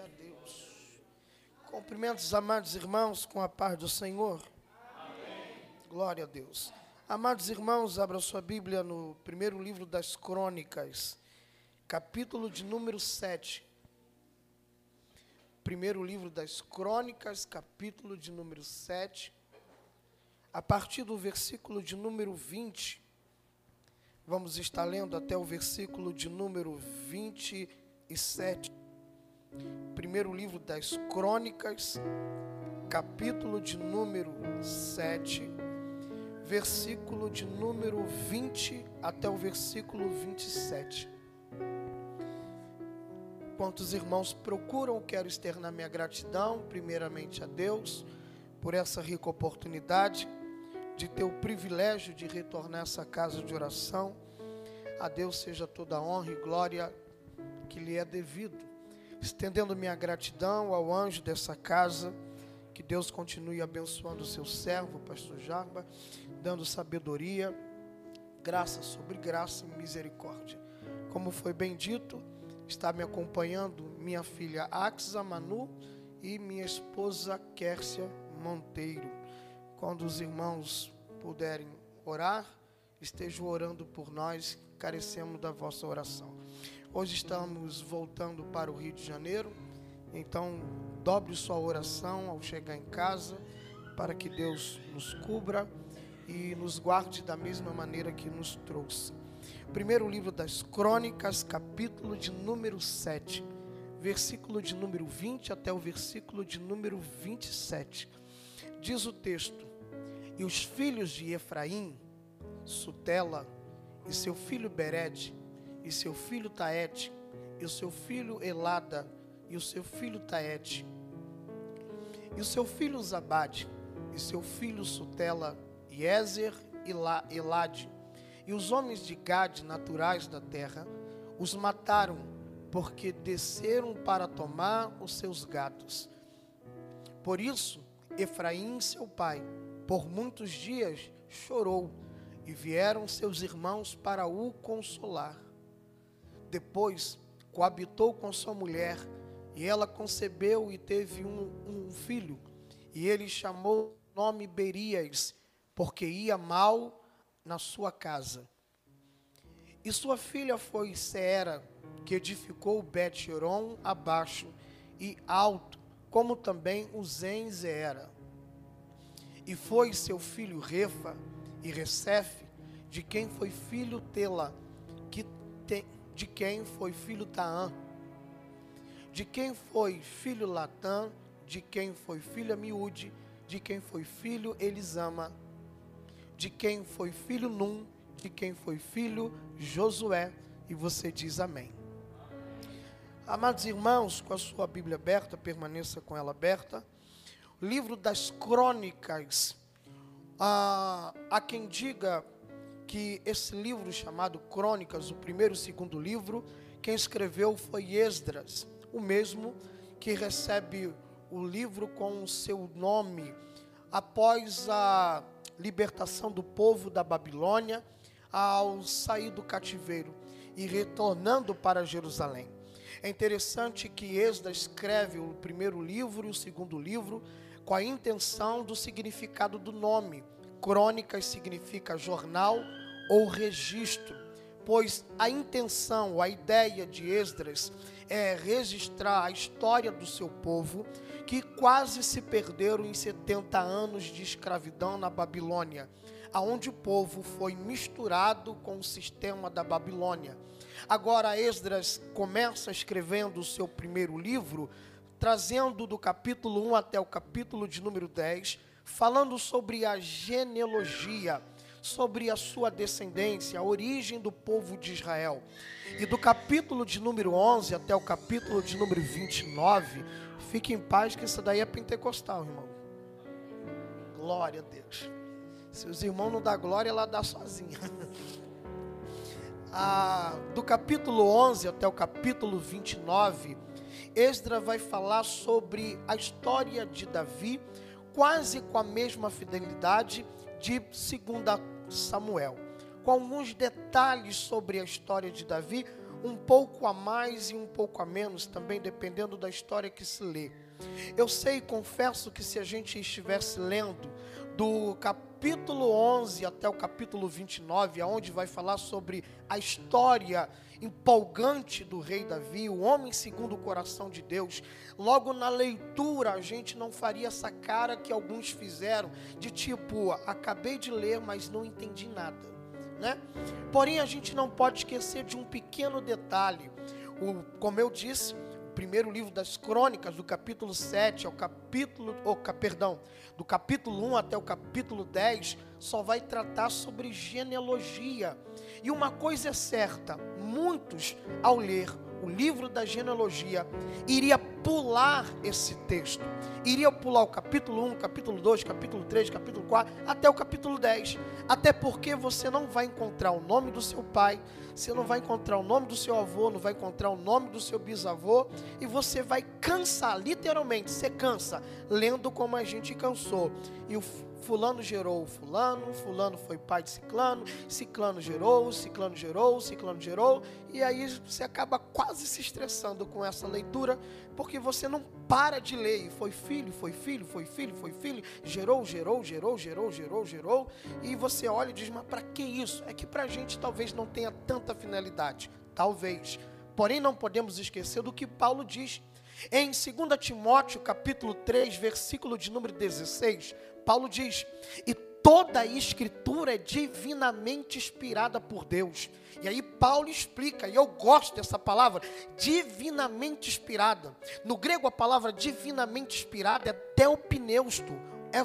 A Deus. Cumprimentos, amados irmãos, com a paz do Senhor. Amém. Glória a Deus. Amados irmãos, abra sua Bíblia no primeiro livro das Crônicas, capítulo de número 7. Primeiro livro das Crônicas, capítulo de número 7. A partir do versículo de número 20, vamos estar lendo até o versículo de número 27 primeiro livro das Crônicas, capítulo de número 7, versículo de número 20 até o versículo 27. Quantos irmãos procuram, quero externar minha gratidão, primeiramente a Deus, por essa rica oportunidade de ter o privilégio de retornar a essa casa de oração. A Deus seja toda a honra e glória que lhe é devido estendendo minha gratidão ao anjo dessa casa. Que Deus continue abençoando o seu servo, pastor Jarba, dando sabedoria, graça sobre graça e misericórdia. Como foi bem dito, está me acompanhando minha filha Axa Manu e minha esposa Kércia Monteiro. Quando os irmãos puderem orar, estejam orando por nós, carecemos da vossa oração. Hoje estamos voltando para o Rio de Janeiro, então dobre sua oração ao chegar em casa, para que Deus nos cubra e nos guarde da mesma maneira que nos trouxe. Primeiro livro das Crônicas, capítulo de número 7, versículo de número 20 até o versículo de número 27. Diz o texto: E os filhos de Efraim, Sutela, e seu filho Bered, e seu filho Taete, e o seu filho Elada, e o seu filho Taete, e o seu filho Zabade, e seu filho Sutela, e Ezer e Elade, e os homens de Gade, naturais da terra, os mataram, porque desceram para tomar os seus gados. Por isso, Efraim, seu pai, por muitos dias chorou, e vieram seus irmãos para o consolar. Depois coabitou com sua mulher, e ela concebeu e teve um, um filho, e ele chamou o nome Berias, porque ia mal na sua casa. E sua filha foi Seera, que edificou Bet-Horon abaixo e alto, como também o Zenzeera. E foi seu filho Refa e Recefe, de quem foi filho Tela, que tem de quem foi filho Taã, de quem foi filho Latã, de quem foi filho Amiúde, de quem foi filho Elisama, de quem foi filho Num, de quem foi filho Josué, e você diz amém. Amados irmãos, com a sua Bíblia aberta, permaneça com ela aberta. livro das crônicas. Ah, há quem diga que esse livro chamado Crônicas, o primeiro e o segundo livro, quem escreveu foi Esdras, o mesmo que recebe o livro com o seu nome após a libertação do povo da Babilônia, ao sair do cativeiro e retornando para Jerusalém. É interessante que Esdras escreve o primeiro livro e o segundo livro com a intenção do significado do nome. Crônicas significa jornal ou registro, pois a intenção, a ideia de Esdras é registrar a história do seu povo que quase se perderam em 70 anos de escravidão na Babilônia, aonde o povo foi misturado com o sistema da Babilônia. Agora Esdras começa escrevendo o seu primeiro livro, trazendo do capítulo 1 até o capítulo de número 10, falando sobre a genealogia sobre a sua descendência, a origem do povo de Israel. E do capítulo de número 11 até o capítulo de número 29, fique em paz que isso daí é pentecostal, irmão. Glória a Deus. Se os irmãos não dão glória, ela dá sozinha. Ah, do capítulo 11 até o capítulo 29, Esdra vai falar sobre a história de Davi, quase com a mesma fidelidade de 2 Samuel, com alguns detalhes sobre a história de Davi, um pouco a mais e um pouco a menos, também dependendo da história que se lê. Eu sei, confesso que se a gente estivesse lendo do capítulo 11 até o capítulo 29, aonde vai falar sobre a história empolgante do rei Davi, o homem segundo o coração de Deus, logo na leitura a gente não faria essa cara que alguns fizeram, de tipo, acabei de ler, mas não entendi nada. Né? Porém, a gente não pode esquecer de um pequeno detalhe. O, como eu disse, primeiro livro das crônicas, do capítulo 7 ao capítulo, oh, perdão, do capítulo 1 até o capítulo 10, só vai tratar sobre genealogia. E uma coisa é certa: muitos, ao ler o livro da genealogia, iria pular esse texto. Iria pular o capítulo 1, capítulo 2, capítulo 3, capítulo 4, até o capítulo 10. Até porque você não vai encontrar o nome do seu pai, você não vai encontrar o nome do seu avô, não vai encontrar o nome do seu bisavô, e você vai cansar, literalmente, você cansa, lendo como a gente cansou. E o fulano gerou fulano, fulano foi pai de ciclano, ciclano gerou, ciclano gerou, ciclano gerou, e aí você acaba quase se estressando com essa leitura, porque você não para de ler, e foi filho, foi filho, foi filho, foi filho, gerou, gerou, gerou, gerou, gerou, gerou, e você olha e diz, mas para que isso? É que para a gente talvez não tenha tanta finalidade, talvez, porém não podemos esquecer do que Paulo diz, em 2 Timóteo capítulo 3, versículo de número 16, Paulo diz: e toda a escritura é divinamente inspirada por Deus. E aí Paulo explica, e eu gosto dessa palavra, divinamente inspirada. No grego a palavra divinamente inspirada é teopneusto. É,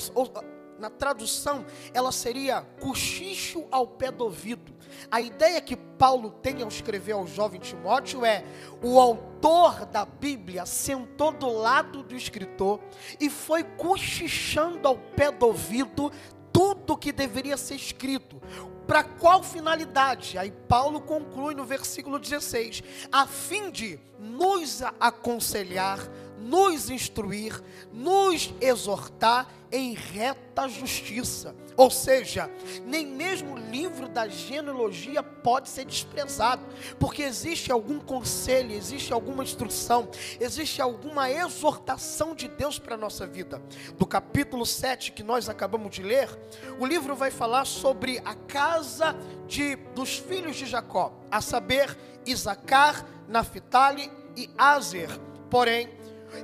na tradução, ela seria cochicho ao pé do ouvido. A ideia que Paulo tem ao escrever ao jovem Timóteo é: o autor da Bíblia sentou do lado do escritor e foi cochichando ao pé do ouvido tudo que deveria ser escrito. Para qual finalidade? Aí Paulo conclui no versículo 16: a fim de nos aconselhar, nos instruir, nos exortar em reta justiça. Ou seja, nem mesmo o livro da genealogia pode ser desprezado, porque existe algum conselho, existe alguma instrução, existe alguma exortação de Deus para a nossa vida. Do capítulo 7 que nós acabamos de ler, o livro vai falar sobre a casa de, dos filhos de Jacó, a saber, Isacar, Naphtali e Azer. Porém,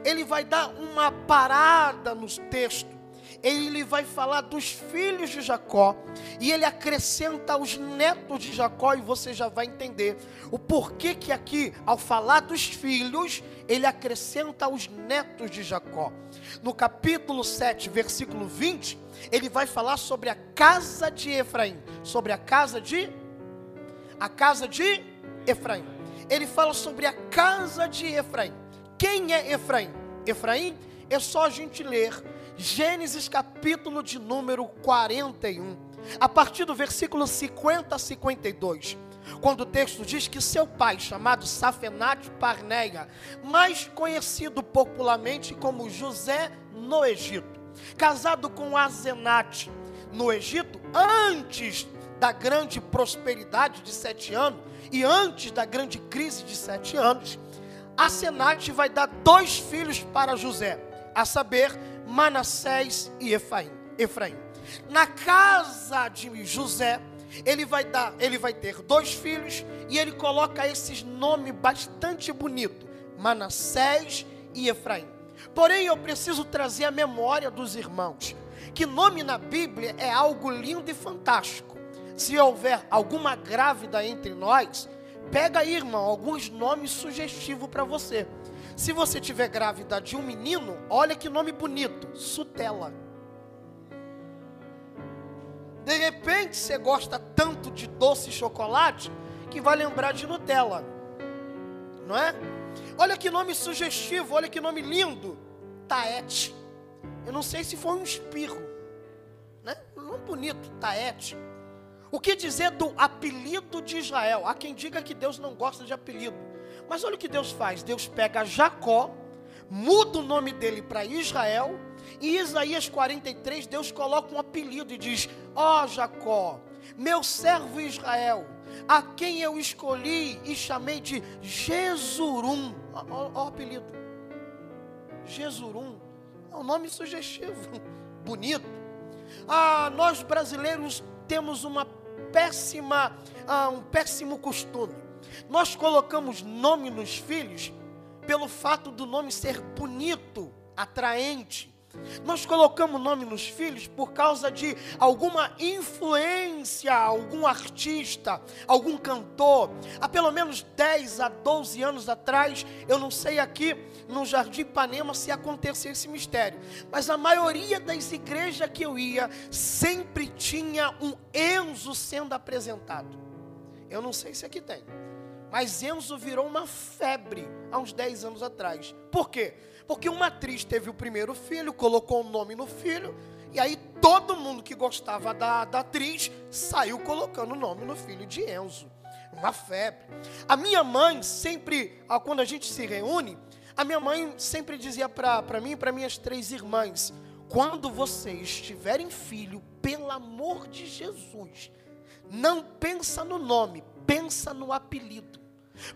ele vai dar uma parada nos textos ele vai falar dos filhos de Jacó e ele acrescenta os netos de Jacó e você já vai entender o porquê que aqui, ao falar dos filhos, ele acrescenta os netos de Jacó. No capítulo 7, versículo 20, ele vai falar sobre a casa de Efraim, sobre a casa de a casa de Efraim. Ele fala sobre a casa de Efraim. Quem é Efraim? Efraim é só a gente ler Gênesis capítulo de número 41, a partir do versículo 50 a 52, quando o texto diz que seu pai, chamado Safenate Parneia, mais conhecido popularmente como José no Egito, casado com Azenate no Egito, antes da grande prosperidade de sete anos e antes da grande crise de sete anos, Asenate vai dar dois filhos para José, a saber, Manassés e Efraim. Efraim. Na casa de José, ele vai dar, ele vai ter dois filhos e ele coloca esses nomes bastante bonitos, Manassés e Efraim. Porém, eu preciso trazer a memória dos irmãos que nome na Bíblia é algo lindo e fantástico. Se houver alguma grávida entre nós, pega aí, irmão, alguns nomes sugestivos para você. Se você tiver grávida de um menino, olha que nome bonito, Sutela. De repente você gosta tanto de doce e chocolate que vai lembrar de Nutella. Não é? Olha que nome sugestivo, olha que nome lindo. Taete. Eu não sei se foi um espirro. Né? Nome bonito, Taete. O que dizer do apelido de Israel? Há quem diga que Deus não gosta de apelido. Mas olha o que Deus faz: Deus pega Jacó, muda o nome dele para Israel, e Isaías 43, Deus coloca um apelido e diz: Ó oh, Jacó, meu servo Israel, a quem eu escolhi e chamei de Jesurum. Olha o apelido. Jesurum. É um nome sugestivo, bonito. Ah, nós brasileiros temos uma péssima, ah, um péssimo costume. Nós colocamos nome nos filhos pelo fato do nome ser bonito, atraente. Nós colocamos nome nos filhos por causa de alguma influência, algum artista, algum cantor. Há pelo menos 10 a 12 anos atrás, eu não sei aqui no Jardim Ipanema se acontecia esse mistério, mas a maioria das igrejas que eu ia sempre tinha um Enzo sendo apresentado. Eu não sei se aqui tem, mas Enzo virou uma febre há uns 10 anos atrás. Por quê? Porque uma atriz teve o primeiro filho, colocou o nome no filho, e aí todo mundo que gostava da, da atriz saiu colocando o nome no filho de Enzo. Uma febre. A minha mãe sempre, quando a gente se reúne, a minha mãe sempre dizia para mim e para minhas três irmãs: quando vocês tiverem filho, pelo amor de Jesus, não pensa no nome, pensa no apelido.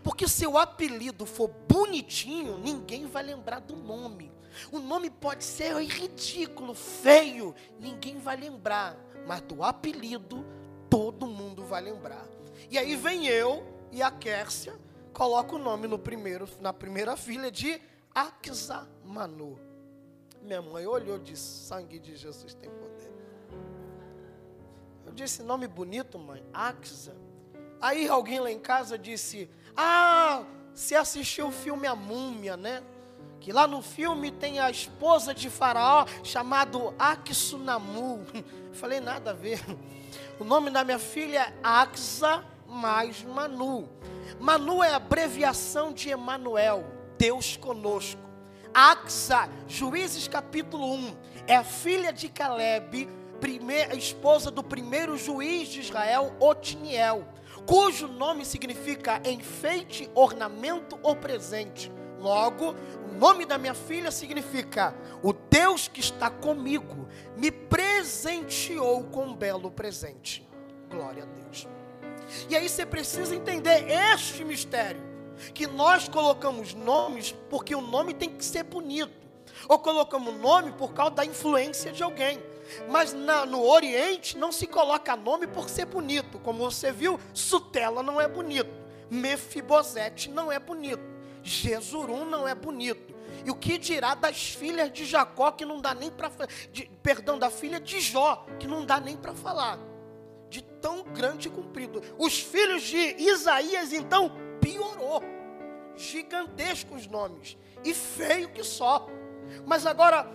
Porque se o apelido for bonitinho, ninguém vai lembrar do nome. O nome pode ser ridículo, feio, ninguém vai lembrar. Mas do apelido, todo mundo vai lembrar. E aí vem eu e a Kércia, coloca o nome no primeiro, na primeira filha de Axamanu. Minha mãe olhou e disse: Sangue de Jesus tem poder. Eu disse: Nome bonito, mãe, Axa. Aí alguém lá em casa disse: ah, se assistiu o filme A Múmia, né? Que lá no filme tem a esposa de Faraó chamado Aksunamu. Falei nada a ver. O nome da minha filha é Axa mais Manu. Manu é abreviação de Emanuel, Deus conosco. Axa, Juízes capítulo 1, é a filha de Caleb, primeira, esposa do primeiro juiz de Israel, Otiniel cujo nome significa enfeite, ornamento ou presente. Logo, o nome da minha filha significa: o Deus que está comigo me presenteou com um belo presente. Glória a Deus. E aí você precisa entender este mistério: que nós colocamos nomes porque o nome tem que ser bonito, ou colocamos nome por causa da influência de alguém. Mas na, no Oriente não se coloca nome por ser bonito. Como você viu, Sutela não é bonito. Mefibosete não é bonito. Jesurum não é bonito. E o que dirá das filhas de Jacó que não dá nem para perdão da filha de Jó que não dá nem para falar de tão grande e comprido. Os filhos de Isaías então piorou. Gigantescos nomes e feio que só. Mas agora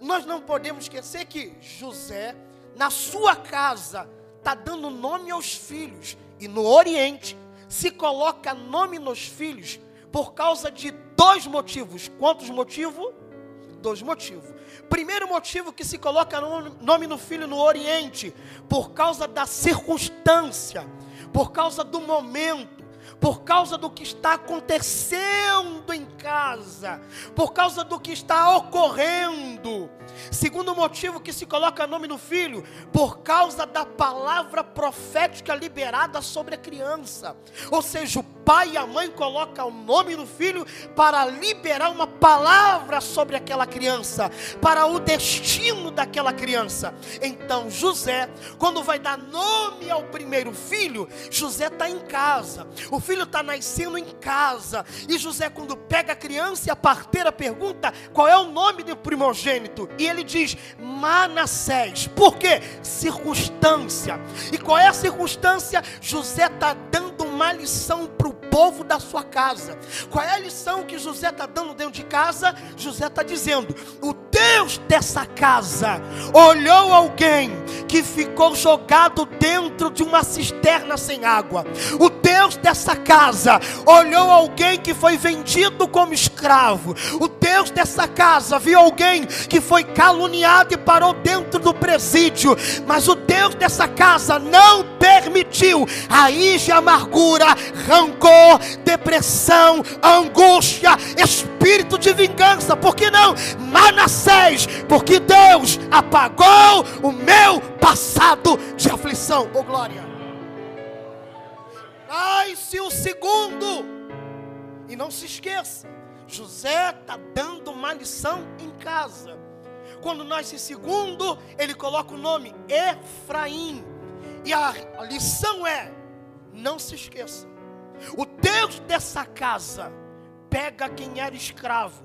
nós não podemos esquecer que José, na sua casa, está dando nome aos filhos. E no Oriente, se coloca nome nos filhos por causa de dois motivos. Quantos motivos? Dois motivos. Primeiro motivo que se coloca nome no filho no Oriente, por causa da circunstância, por causa do momento por causa do que está acontecendo em casa, por causa do que está ocorrendo. Segundo motivo que se coloca nome no filho, por causa da palavra profética liberada sobre a criança. Ou seja, o pai e a mãe colocam o nome no filho para liberar uma palavra sobre aquela criança, para o destino daquela criança. Então, José, quando vai dar nome ao primeiro filho, José está em casa. O filho está nascendo em casa. E José, quando pega a criança e a parteira pergunta qual é o nome do primogênito, e ele diz Manassés. Por quê? Circunstância. E qual é a circunstância? José está dando uma lição para o povo da sua casa. Qual é a lição que José está dando dentro de casa? José está dizendo: o Deus dessa casa olhou alguém que ficou jogado dentro de uma cisterna sem água. O Deus dessa casa olhou alguém que foi vendido como escravo. O Deus dessa casa viu alguém que foi caluniado e parou dentro do presídio. Mas o Deus dessa casa não permitiu raiz de amargura, rancor, depressão, angústia, espírito de vingança. Por que não? Manassés, porque Deus apagou o meu passado de aflição. Oh glória. Nasce o segundo. E não se esqueça, José está dando uma lição em casa. Quando nasce segundo, ele coloca o nome Efraim. E a lição é: não se esqueça, o Deus dessa casa pega quem era escravo,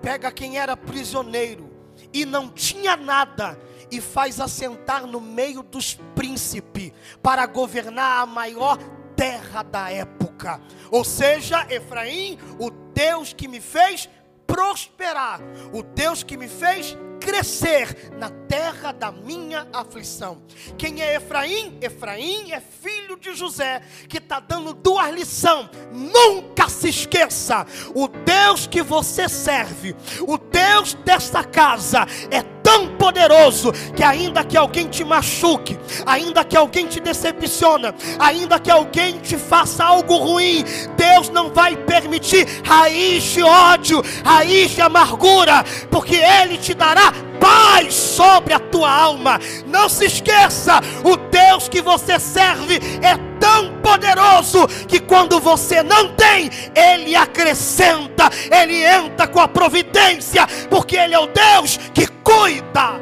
pega quem era prisioneiro e não tinha nada e faz assentar no meio dos príncipes para governar a maior terra da época. Ou seja, Efraim, o Deus que me fez prosperar, o Deus que me fez crescer na terra da minha aflição. Quem é Efraim? Efraim é filho de José, que está dando duas lições. Nunca se esqueça: o Deus que você serve, o Deus desta casa, é tão poderoso que ainda que alguém te machuque, ainda que alguém te decepciona, ainda que alguém te faça algo ruim, Deus não vai permitir raiz de ódio, raiz de amargura, porque Ele te dará paz sobre a tua alma. Não se esqueça, o Deus que você serve é tão poderoso que quando você não tem, Ele acrescenta, Ele entra com a providência, porque Ele é o Deus que cuida.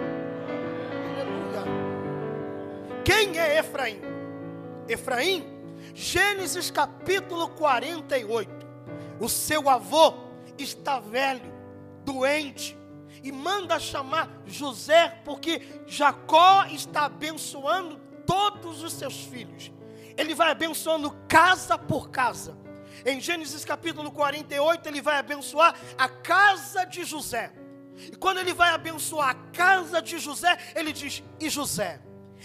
Aleluia. Quem é Efraim? Efraim, Gênesis capítulo 48. O seu avô está velho, doente, e manda chamar José, porque Jacó está abençoando todos os seus filhos. Ele vai abençoando casa por casa. Em Gênesis capítulo 48, ele vai abençoar a casa de José. E quando ele vai abençoar a casa de José, ele diz: E José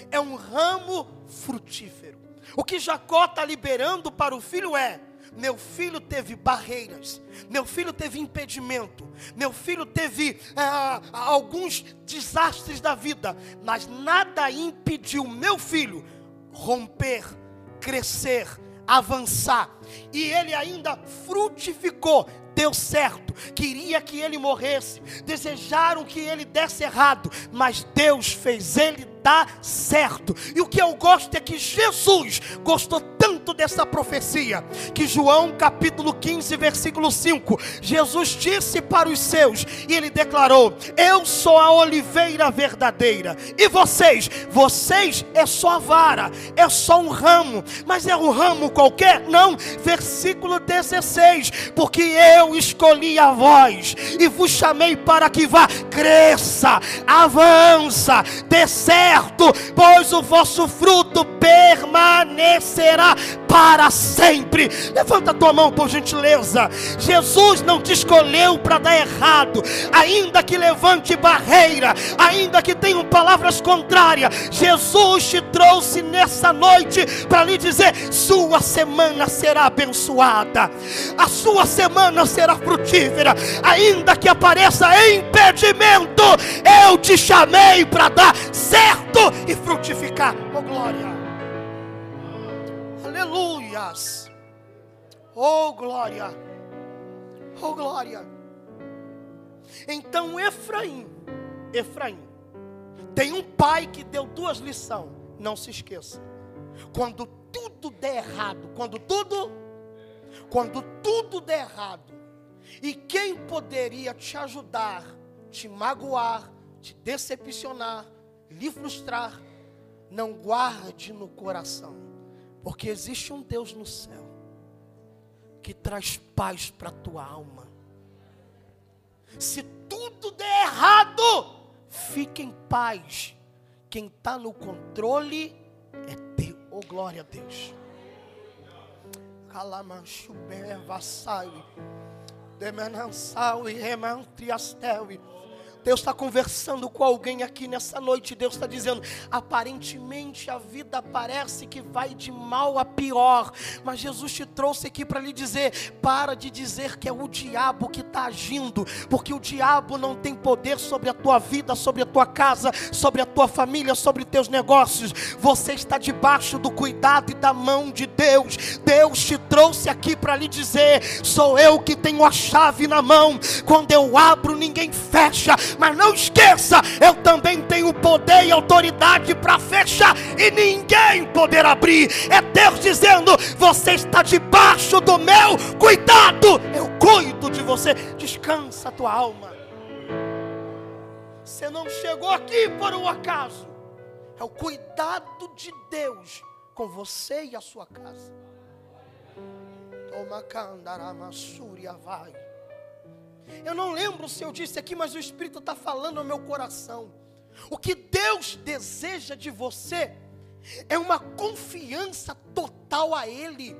é um ramo frutífero. O que Jacó está liberando para o filho é: meu filho teve barreiras, meu filho teve impedimento, meu filho teve ah, alguns desastres da vida, mas nada impediu meu filho romper, crescer, avançar, e ele ainda frutificou, deu certo, queria que ele morresse, desejaram que ele desse errado, mas Deus fez ele dar certo. E o que eu gosto é que Jesus gostou tanto dessa profecia, que João capítulo 15, versículo 5, Jesus disse para os seus, e ele declarou: Eu sou a oliveira verdadeira, e vocês, vocês é só a vara, é só um ramo, mas é um ramo qualquer? Não, versículo 16, porque eu escolhi a vós e vos chamei para que vá, cresça, avança, dê certo, pois o vosso fruto permanecerá para sempre. Levanta a tua mão por gentileza. Jesus não te escolheu para dar errado, ainda que levante barreira, ainda que tenham palavras contrárias. Jesus te trouxe nessa noite para lhe dizer: sua semana será abençoada, a sua semana será frutífera, ainda que apareça impedimento, eu te chamei para dar certo e frutificar. Oh glória. Aleluias. Oh glória. Oh glória. Então Efraim, Efraim, tem um pai que deu duas lições. Não se esqueça. Quando tudo der errado, quando tudo, quando tudo der errado, e quem poderia te ajudar, te magoar, te decepcionar, lhe frustrar, não guarde no coração, porque existe um Deus no céu que traz paz para a tua alma. Se tudo der errado, fique em paz. Quem está controle é Deus. Oh, glória a Deus. Calamanchubé, vassai, demenansau e remantriastel. Deus está conversando com alguém aqui nessa noite. Deus está dizendo: aparentemente a vida parece que vai de mal a pior, mas Jesus te trouxe aqui para lhe dizer: para de dizer que é o diabo que está agindo, porque o diabo não tem poder sobre a tua vida, sobre a tua casa, sobre a tua família, sobre teus negócios. Você está debaixo do cuidado e da mão de Deus. Deus te trouxe aqui para lhe dizer: sou eu que tenho a chave na mão. Quando eu abro, ninguém fecha Mas não esqueça, eu também tenho poder e autoridade para fechar e ninguém poder abrir. É Deus dizendo: você está debaixo do meu cuidado. Eu cuido de você. Descansa a tua alma. Você não chegou aqui por um acaso. É o cuidado de Deus com você e a sua casa. Toma candaramassúria vai. Eu não lembro se eu disse aqui, mas o Espírito está falando ao meu coração. O que Deus deseja de você é uma confiança total a Ele.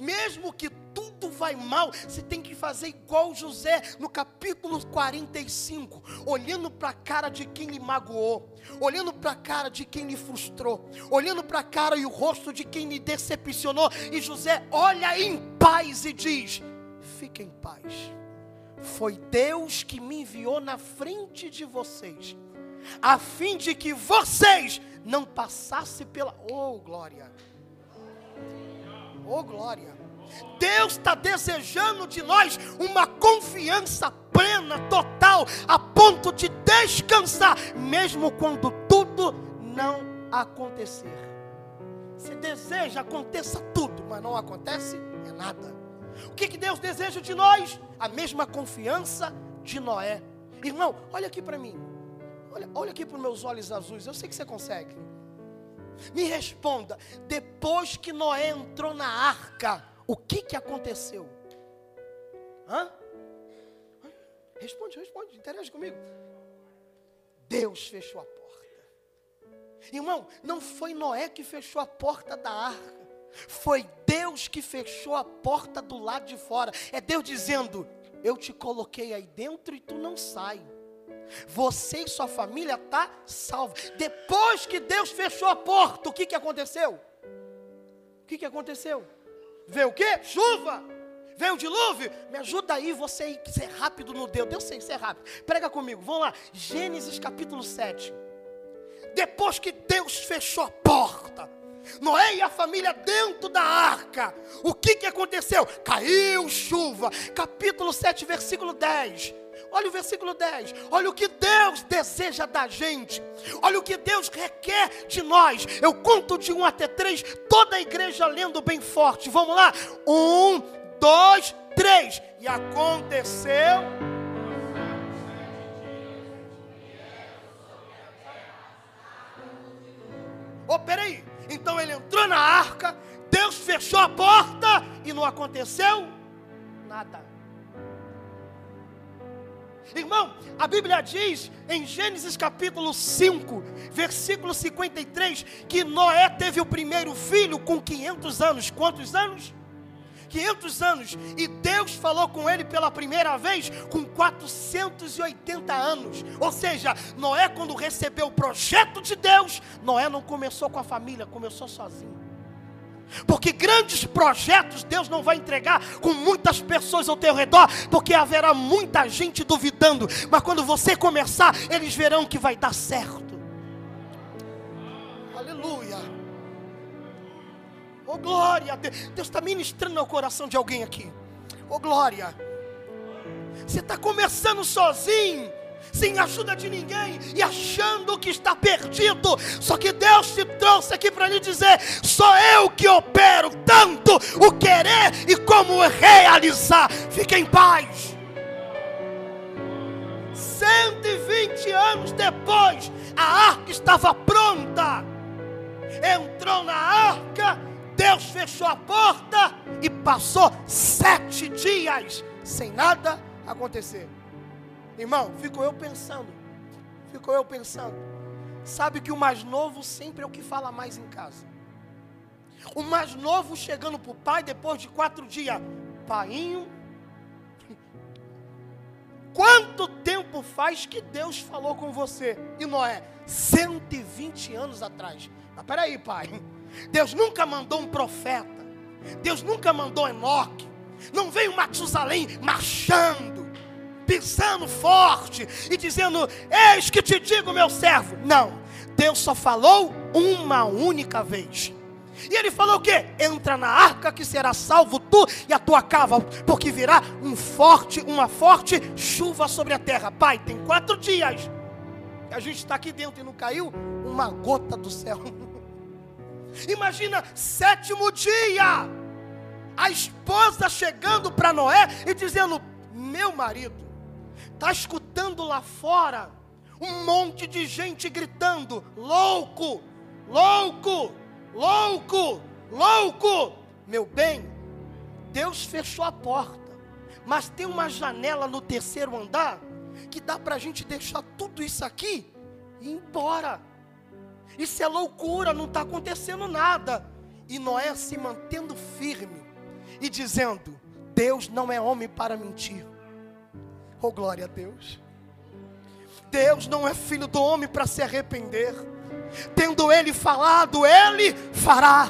Mesmo que tudo vai mal, você tem que fazer igual José no capítulo 45, olhando para a cara de quem lhe magoou, olhando para a cara de quem lhe frustrou, olhando para a cara e o rosto de quem lhe decepcionou, e José olha em paz e diz: Fique em paz. Foi Deus que me enviou na frente de vocês, a fim de que vocês não passassem pela. Oh, glória! Oh, glória! Deus está desejando de nós uma confiança plena, total, a ponto de descansar, mesmo quando tudo não acontecer. Se deseja, aconteça tudo, mas não acontece, é nada. O que, que Deus deseja de nós? A mesma confiança de Noé. Irmão, olha aqui para mim. Olha, olha aqui para os meus olhos azuis. Eu sei que você consegue. Me responda. Depois que Noé entrou na arca, o que, que aconteceu? Hã? Responde, responde, interage comigo. Deus fechou a porta. Irmão, não foi Noé que fechou a porta da arca. Foi Deus que fechou a porta do lado de fora. É Deus dizendo: Eu te coloquei aí dentro e tu não sai. Você e sua família está salvo. Depois que Deus fechou a porta, o que, que aconteceu? O que, que aconteceu? Veio o quê? Chuva. Veio o dilúvio? Me ajuda aí, você ser rápido no Deus. Deus sei ser rápido. Prega comigo, vamos lá. Gênesis capítulo 7. Depois que Deus fechou a porta, Noé e a família dentro da arca. O que, que aconteceu? Caiu chuva. Capítulo 7, versículo 10. Olha o versículo 10. Olha o que Deus deseja da gente. Olha o que Deus requer de nós. Eu conto de 1 até 3, toda a igreja lendo bem forte. Vamos lá? 1, 2, 3. E aconteceu. Oh, peraí. Então ele entrou na arca, Deus fechou a porta e não aconteceu nada. Irmão, a Bíblia diz em Gênesis capítulo 5, versículo 53, que Noé teve o primeiro filho com 500 anos. Quantos anos? 500 anos. E Deus falou com ele pela primeira vez com 480 anos. Ou seja, Noé, quando recebeu o projeto de Deus, Noé não começou com a família, começou sozinho. Porque grandes projetos Deus não vai entregar com muitas pessoas ao teu redor, porque haverá muita gente duvidando. Mas quando você começar, eles verão que vai dar certo. Oh glória, Deus está ministrando no coração de alguém aqui. Oh glória. Você está começando sozinho sem ajuda de ninguém e achando que está perdido. Só que Deus te trouxe aqui para lhe dizer: sou eu que opero tanto o querer e como realizar. Fique em paz. 120 anos depois, a arca estava pronta. Entrou na arca, Deus fechou a porta e passou sete dias sem nada acontecer. Irmão, fico eu pensando. Fico eu pensando. Sabe que o mais novo sempre é o que fala mais em casa. O mais novo chegando para o pai depois de quatro dias. Painho, quanto tempo faz que Deus falou com você? E Noé, 120 anos atrás. Mas peraí, pai. Deus nunca mandou um profeta. Deus nunca mandou Enoque. Não veio Matusalém marchando pisando forte e dizendo: Eis que te digo, meu servo. Não, Deus só falou uma única vez. E ele falou o quê? Entra na arca que será salvo tu e a tua casa, porque virá um forte, uma forte chuva sobre a terra. Pai, tem quatro dias. A gente está aqui dentro e não caiu uma gota do céu. Imagina, sétimo dia, a esposa chegando para Noé e dizendo: Meu marido, está escutando lá fora um monte de gente gritando: Louco, louco, louco, louco. Meu bem, Deus fechou a porta, mas tem uma janela no terceiro andar que dá para a gente deixar tudo isso aqui e ir embora. Isso é loucura, não está acontecendo nada. E Noé se mantendo firme e dizendo: Deus não é homem para mentir. Oh, glória a Deus. Deus não é filho do homem para se arrepender. Tendo ele falado, ele fará.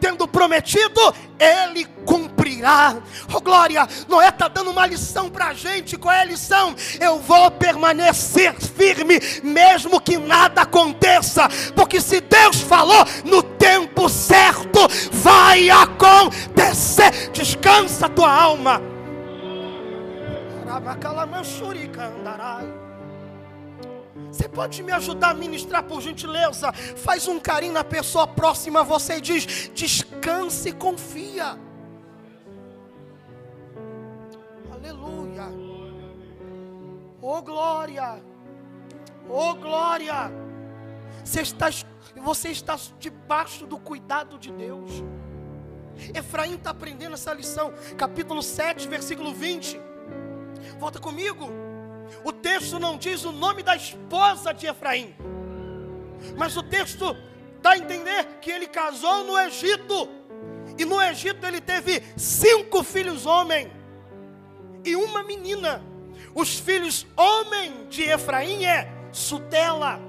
Tendo prometido, ele cumprirá. Oh glória, Noé está dando uma lição para a gente. Qual é a lição? Eu vou permanecer firme, mesmo que nada aconteça. Porque se Deus falou no tempo certo, vai acontecer. Descansa tua alma. Você pode me ajudar a ministrar por gentileza? Faz um carinho na pessoa próxima a você e diz: descanse e confia. Aleluia. Oh glória. Oh glória. Você está, você está debaixo do cuidado de Deus. Efraim está aprendendo essa lição. Capítulo 7, versículo 20. Volta comigo. O texto não diz o nome da esposa de Efraim, mas o texto dá a entender que ele casou no Egito, e no Egito ele teve cinco filhos homens e uma menina. Os filhos homem de Efraim é Sutela,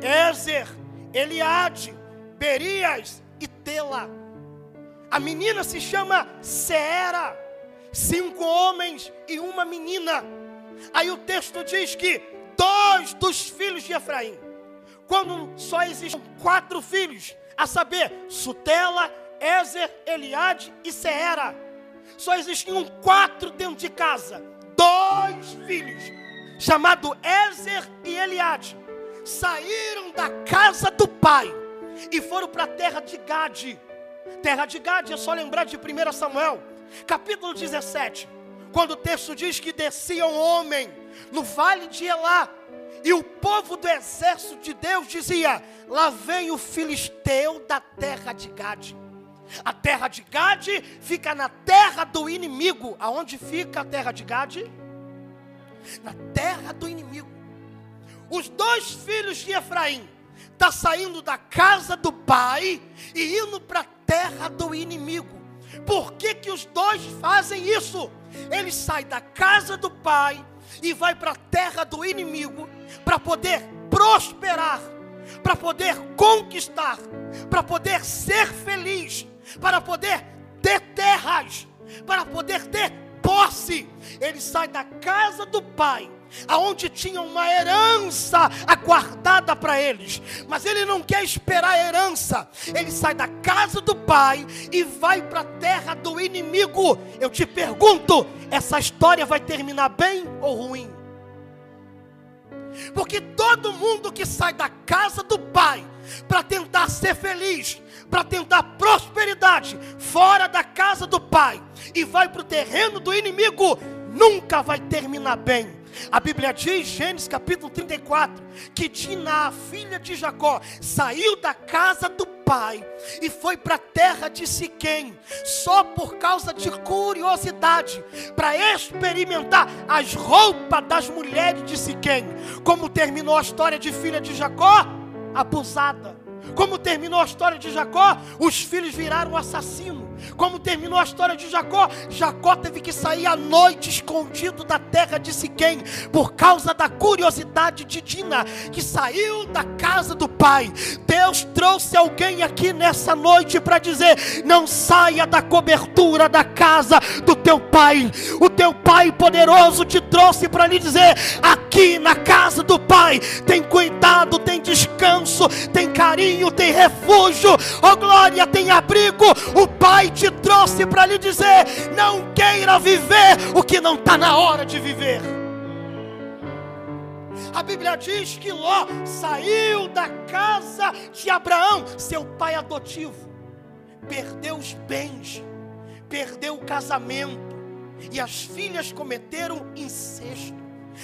Ezer, Eliade, Berias e Tela. A menina se chama Seera. Cinco homens e uma menina. Aí o texto diz que dois dos filhos de Efraim, quando só existem quatro filhos, a saber, Sutela, Ezer, Eliade e Seera, só existiam quatro dentro de casa, dois filhos, chamado Ezer e Eliade, saíram da casa do pai e foram para a terra de Gade. Terra de Gade é só lembrar de 1 Samuel, capítulo 17 quando o texto diz que descia um homem no vale de Elá, e o povo do exército de Deus dizia: Lá vem o filisteu da terra de Gade. A terra de Gade fica na terra do inimigo. Aonde fica a terra de Gade? Na terra do inimigo. Os dois filhos de Efraim tá saindo da casa do pai e indo para a terra do inimigo. Por que, que os dois fazem isso? Ele sai da casa do pai e vai para a terra do inimigo para poder prosperar, para poder conquistar, para poder ser feliz, para poder ter terras, para poder ter posse. Ele sai da casa do pai aonde tinha uma herança aguardada para eles, mas ele não quer esperar a herança, ele sai da casa do pai e vai para a terra do inimigo. Eu te pergunto: essa história vai terminar bem ou ruim? Porque todo mundo que sai da casa do pai para tentar ser feliz, para tentar prosperidade, fora da casa do pai, e vai para o terreno do inimigo, nunca vai terminar bem. A Bíblia diz, Gênesis capítulo 34, que Dina, a filha de Jacó, saiu da casa do pai e foi para a terra de Siquém, só por causa de curiosidade, para experimentar as roupas das mulheres de Siquém. Como terminou a história de filha de Jacó? Abusada. Como terminou a história de Jacó? Os filhos viraram assassinos. Como terminou a história de Jacó? Jacó teve que sair à noite escondido da terra de Siquém por causa da curiosidade de Dina, que saiu da casa do pai. Deus trouxe alguém aqui nessa noite para dizer: não saia da cobertura da casa do teu pai. O teu pai poderoso te trouxe para lhe dizer: aqui na casa do Pai tem cuidado, tem descanso, tem carinho, tem refúgio. Oh glória, tem abrigo. O Pai te trouxe para lhe dizer: não queira viver o que não está na hora de viver. A Bíblia diz que Ló saiu da casa de Abraão, seu pai adotivo, perdeu os bens, perdeu o casamento, e as filhas cometeram incesto.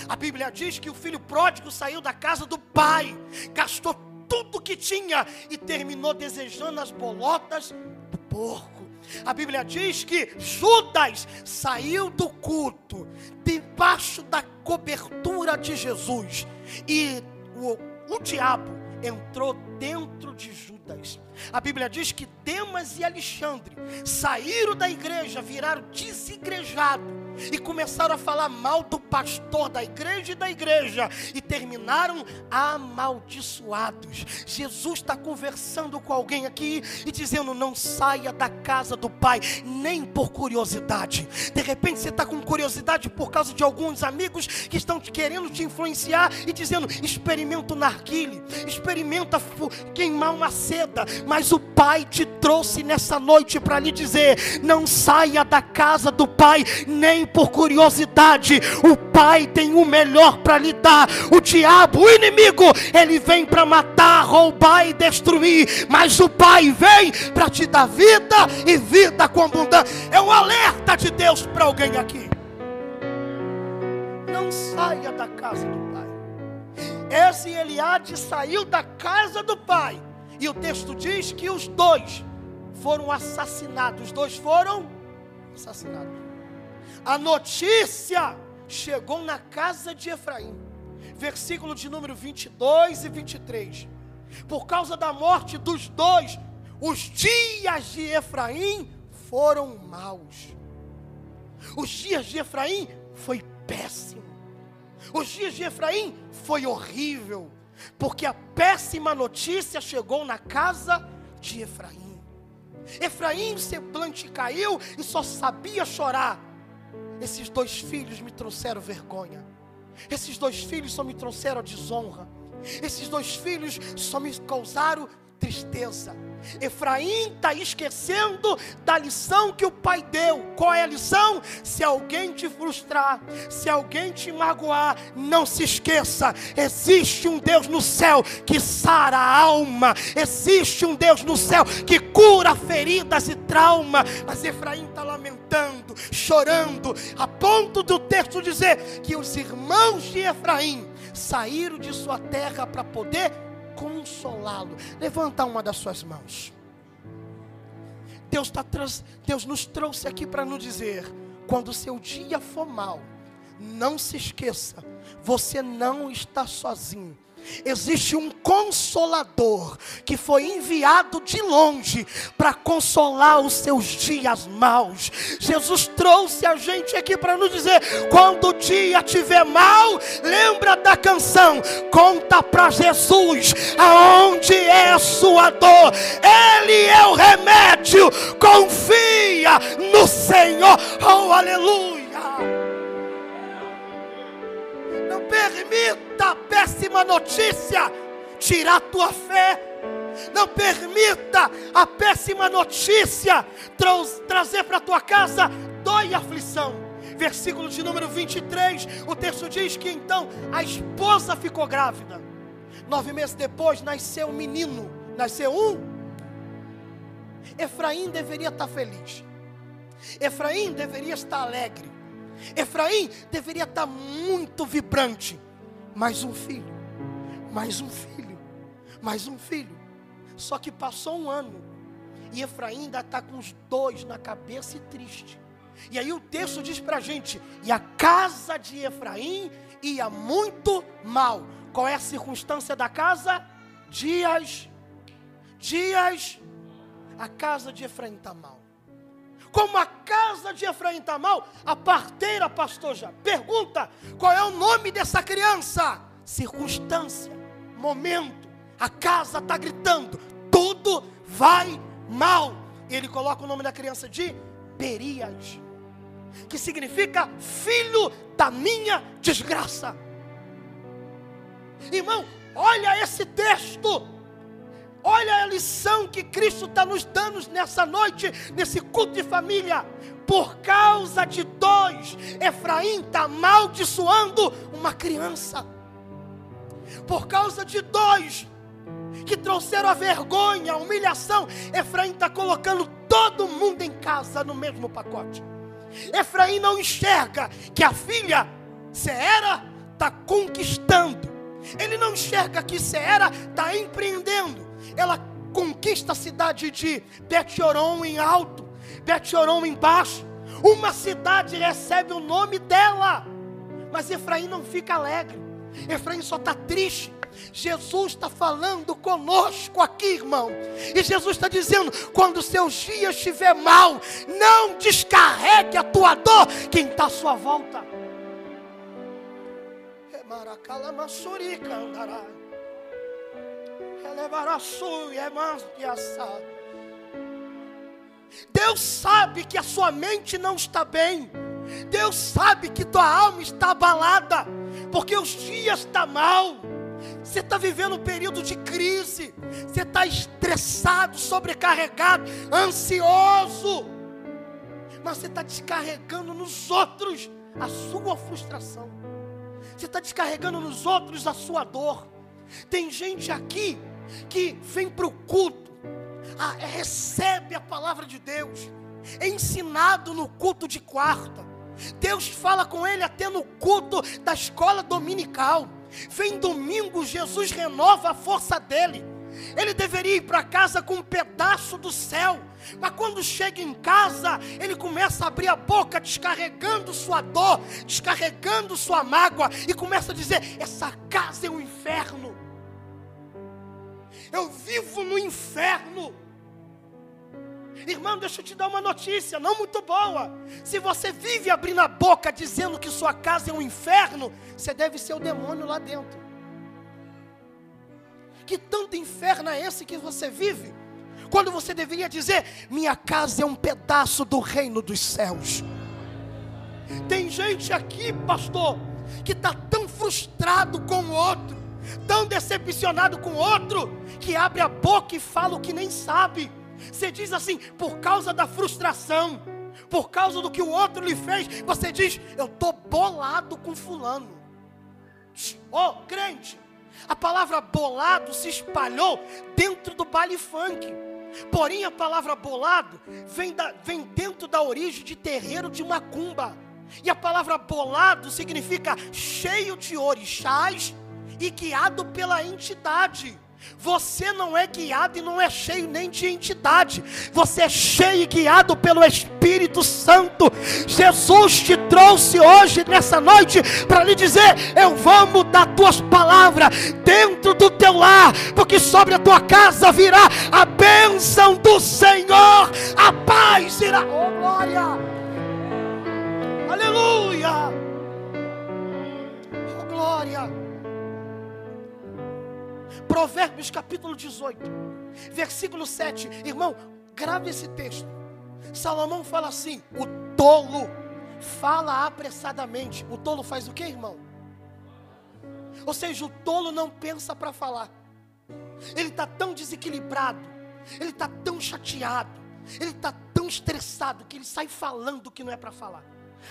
A Bíblia diz que o filho pródigo saiu da casa do pai, gastou tudo que tinha e terminou desejando as bolotas do porco. A Bíblia diz que Judas saiu do culto debaixo da cobertura de Jesus e o, o diabo entrou dentro de Judas. A Bíblia diz que Demas e Alexandre saíram da igreja, viraram desigrejados e começaram a falar mal do pastor da igreja e da igreja e terminaram amaldiçoados. Jesus está conversando com alguém aqui e dizendo: não saia da casa do Pai, nem por curiosidade. De repente você está com curiosidade por causa de alguns amigos que estão querendo te influenciar e dizendo: experimenta o narguile, experimenta queimar uma seda, mas o Pai te trouxe nessa noite para lhe dizer: não saia da casa do Pai, nem por curiosidade. O Pai tem o melhor para lhe dar. O diabo, o inimigo, ele vem para matar, roubar e destruir. Mas o Pai vem para te dar vida e vida com abundância. É um alerta de Deus para alguém aqui. Não saia da casa do Pai. Esse Eliade saiu da casa do Pai. E o texto diz que os dois foram assassinados. Os dois foram assassinados a notícia chegou na casa de Efraim. Versículo de número 22 e 23. Por causa da morte dos dois, os dias de Efraim foram maus. Os dias de Efraim foi péssimo. Os dias de Efraim foi horrível, porque a péssima notícia chegou na casa de Efraim. Efraim, semblante caiu e só sabia chorar esses dois filhos me trouxeram vergonha. Esses dois filhos só me trouxeram desonra. Esses dois filhos só me causaram tristeza. Efraim está esquecendo da lição que o pai deu. Qual é a lição? Se alguém te frustrar, se alguém te magoar, não se esqueça: existe um Deus no céu que sara a alma, existe um Deus no céu que cura feridas e trauma. Mas Efraim está lamentando, chorando, a ponto do texto dizer que os irmãos de Efraim saíram de sua terra para poder consolá-lo. Levanta uma das suas mãos. Deus, tá trans, Deus nos trouxe aqui para nos dizer: quando o seu dia for mal, não se esqueça, você não está sozinho. Existe um consolador que foi enviado de longe para consolar os seus dias maus. Jesus trouxe a gente aqui para nos dizer: quando o dia tiver mal, lembra da canção, conta para Jesus aonde é a sua dor. Ele é o remédio. Confia no Senhor. Oh, aleluia. Não permita a péssima notícia tirar tua fé. Não permita a péssima notícia tra trazer para tua casa dor e aflição. Versículo de número 23, o texto diz que então a esposa ficou grávida. Nove meses depois nasceu um menino, nasceu um. Efraim deveria estar feliz. Efraim deveria estar alegre. Efraim deveria estar muito vibrante. Mais um filho, mais um filho, mais um filho. Só que passou um ano e Efraim ainda está com os dois na cabeça e triste. E aí o texto diz para a gente: e a casa de Efraim ia muito mal. Qual é a circunstância da casa? Dias, dias, a casa de Efraim está mal como a casa de Efraim está mal, a parteira, pastor já, pergunta: qual é o nome dessa criança? Circunstância, momento, a casa está gritando, tudo vai mal. Ele coloca o nome da criança de Berias, que significa filho da minha desgraça. Irmão, olha esse texto. Olha a lição que Cristo está nos dando nessa noite, nesse culto de família. Por causa de dois, Efraim está amaldiçoando uma criança. Por causa de dois, que trouxeram a vergonha, a humilhação, Efraim está colocando todo mundo em casa no mesmo pacote. Efraim não enxerga que a filha Seera está conquistando. Ele não enxerga que Seera está empreendendo. Ela conquista a cidade de Bet-Oron em alto, Bet-Oron em baixo. Uma cidade recebe o nome dela. Mas Efraim não fica alegre. Efraim só está triste. Jesus está falando conosco aqui, irmão. E Jesus está dizendo: quando seus dias estiver mal, não descarregue a tua dor, quem está à sua volta. Deus sabe que a sua mente não está bem. Deus sabe que tua alma está abalada, porque os dias estão tá mal. Você está vivendo um período de crise, você está estressado, sobrecarregado, ansioso, mas você está descarregando nos outros a sua frustração, você está descarregando nos outros a sua dor. Tem gente aqui que vem para o culto, ah, recebe a palavra de Deus, é ensinado no culto de quarta. Deus fala com ele até no culto da escola dominical. Vem domingo, Jesus renova a força dele. Ele deveria ir para casa com um pedaço do céu, mas quando chega em casa, ele começa a abrir a boca, descarregando sua dor, descarregando sua mágoa, e começa a dizer: Essa casa é um inferno. Eu vivo no inferno. Irmão, deixa eu te dar uma notícia, não muito boa. Se você vive abrindo a boca dizendo que sua casa é um inferno, você deve ser o demônio lá dentro. Que tanto inferno é esse que você vive? Quando você deveria dizer: Minha casa é um pedaço do reino dos céus. Tem gente aqui, pastor, que está tão frustrado com o outro, tão decepcionado com outro, que abre a boca e fala o que nem sabe. Você diz assim, por causa da frustração, por causa do que o outro lhe fez, você diz, eu estou bolado com fulano. Oh, crente, a palavra bolado se espalhou dentro do baile funk. Porém, a palavra bolado vem, da, vem dentro da origem de terreiro de macumba. E a palavra bolado significa cheio de orixás e guiado pela entidade. Você não é guiado e não é cheio nem de entidade. Você é cheio e guiado pelo Espírito Santo. Jesus te trouxe hoje, nessa noite, para lhe dizer: Eu vou mudar tuas palavras dentro do teu lar, porque sobre a tua casa virá a bênção do Senhor, a paz irá. Oh, glória! Aleluia! Oh, glória! Provérbios capítulo 18, versículo 7. Irmão, grave esse texto. Salomão fala assim: o tolo fala apressadamente. O tolo faz o que, irmão? Ou seja, o tolo não pensa para falar. Ele está tão desequilibrado, ele está tão chateado, ele está tão estressado que ele sai falando o que não é para falar.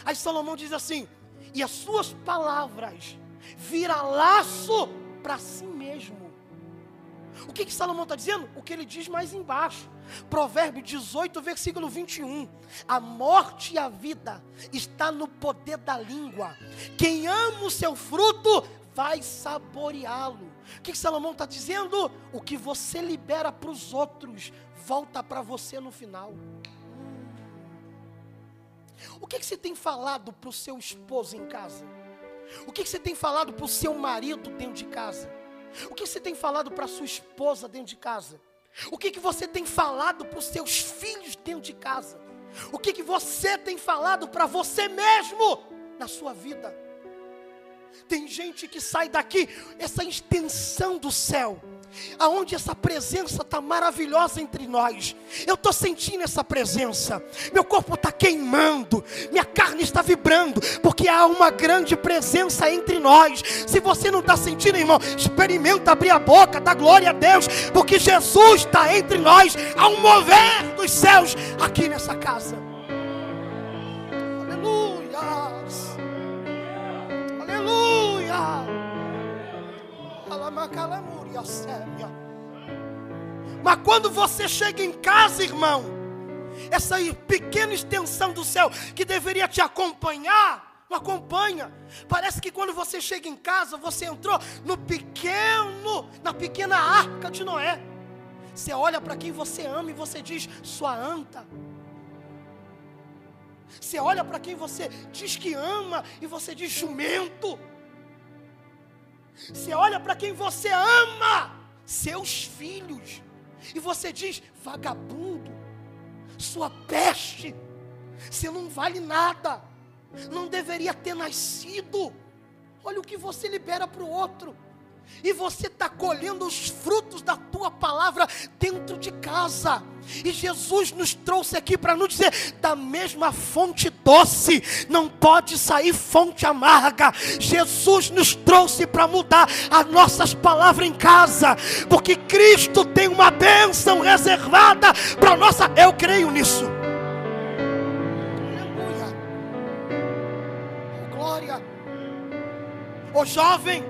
Aí Salomão diz assim: e as suas palavras vira laço para si mesmo. O que, que Salomão está dizendo? O que ele diz mais embaixo. Provérbio 18, versículo 21. A morte e a vida está no poder da língua. Quem ama o seu fruto vai saboreá-lo. O que, que Salomão está dizendo? O que você libera para os outros volta para você no final. O que, que você tem falado para o seu esposo em casa? O que, que você tem falado para o seu marido dentro de casa? O que você tem falado para sua esposa dentro de casa? O que, que você tem falado para os seus filhos dentro de casa? O que, que você tem falado para você mesmo na sua vida? Tem gente que sai daqui, essa extensão do céu, aonde essa presença está maravilhosa entre nós. Eu estou sentindo essa presença, meu corpo está queimando, minha carne está vibrando, porque há uma grande presença entre nós. Se você não está sentindo, irmão, experimenta abrir a boca, dá glória a Deus, porque Jesus está entre nós, há um mover dos céus aqui nessa casa. Aleluia, aleluia. Mas quando você chega em casa, irmão, essa pequena extensão do céu que deveria te acompanhar, não acompanha. Parece que quando você chega em casa, você entrou no pequeno, na pequena arca de Noé. Você olha para quem você ama e você diz, sua anta. Você olha para quem você diz que ama e você diz jumento. Você olha para quem você ama, seus filhos, e você diz: vagabundo, sua peste, você não vale nada, não deveria ter nascido. Olha o que você libera para o outro e você está colhendo os frutos da tua palavra dentro de casa. E Jesus nos trouxe aqui para nos dizer: da mesma fonte doce não pode sair fonte amarga. Jesus nos trouxe para mudar as nossas palavras em casa, porque Cristo tem uma bênção reservada para nossa. Eu creio nisso. Aleluia. Glória. Ô jovem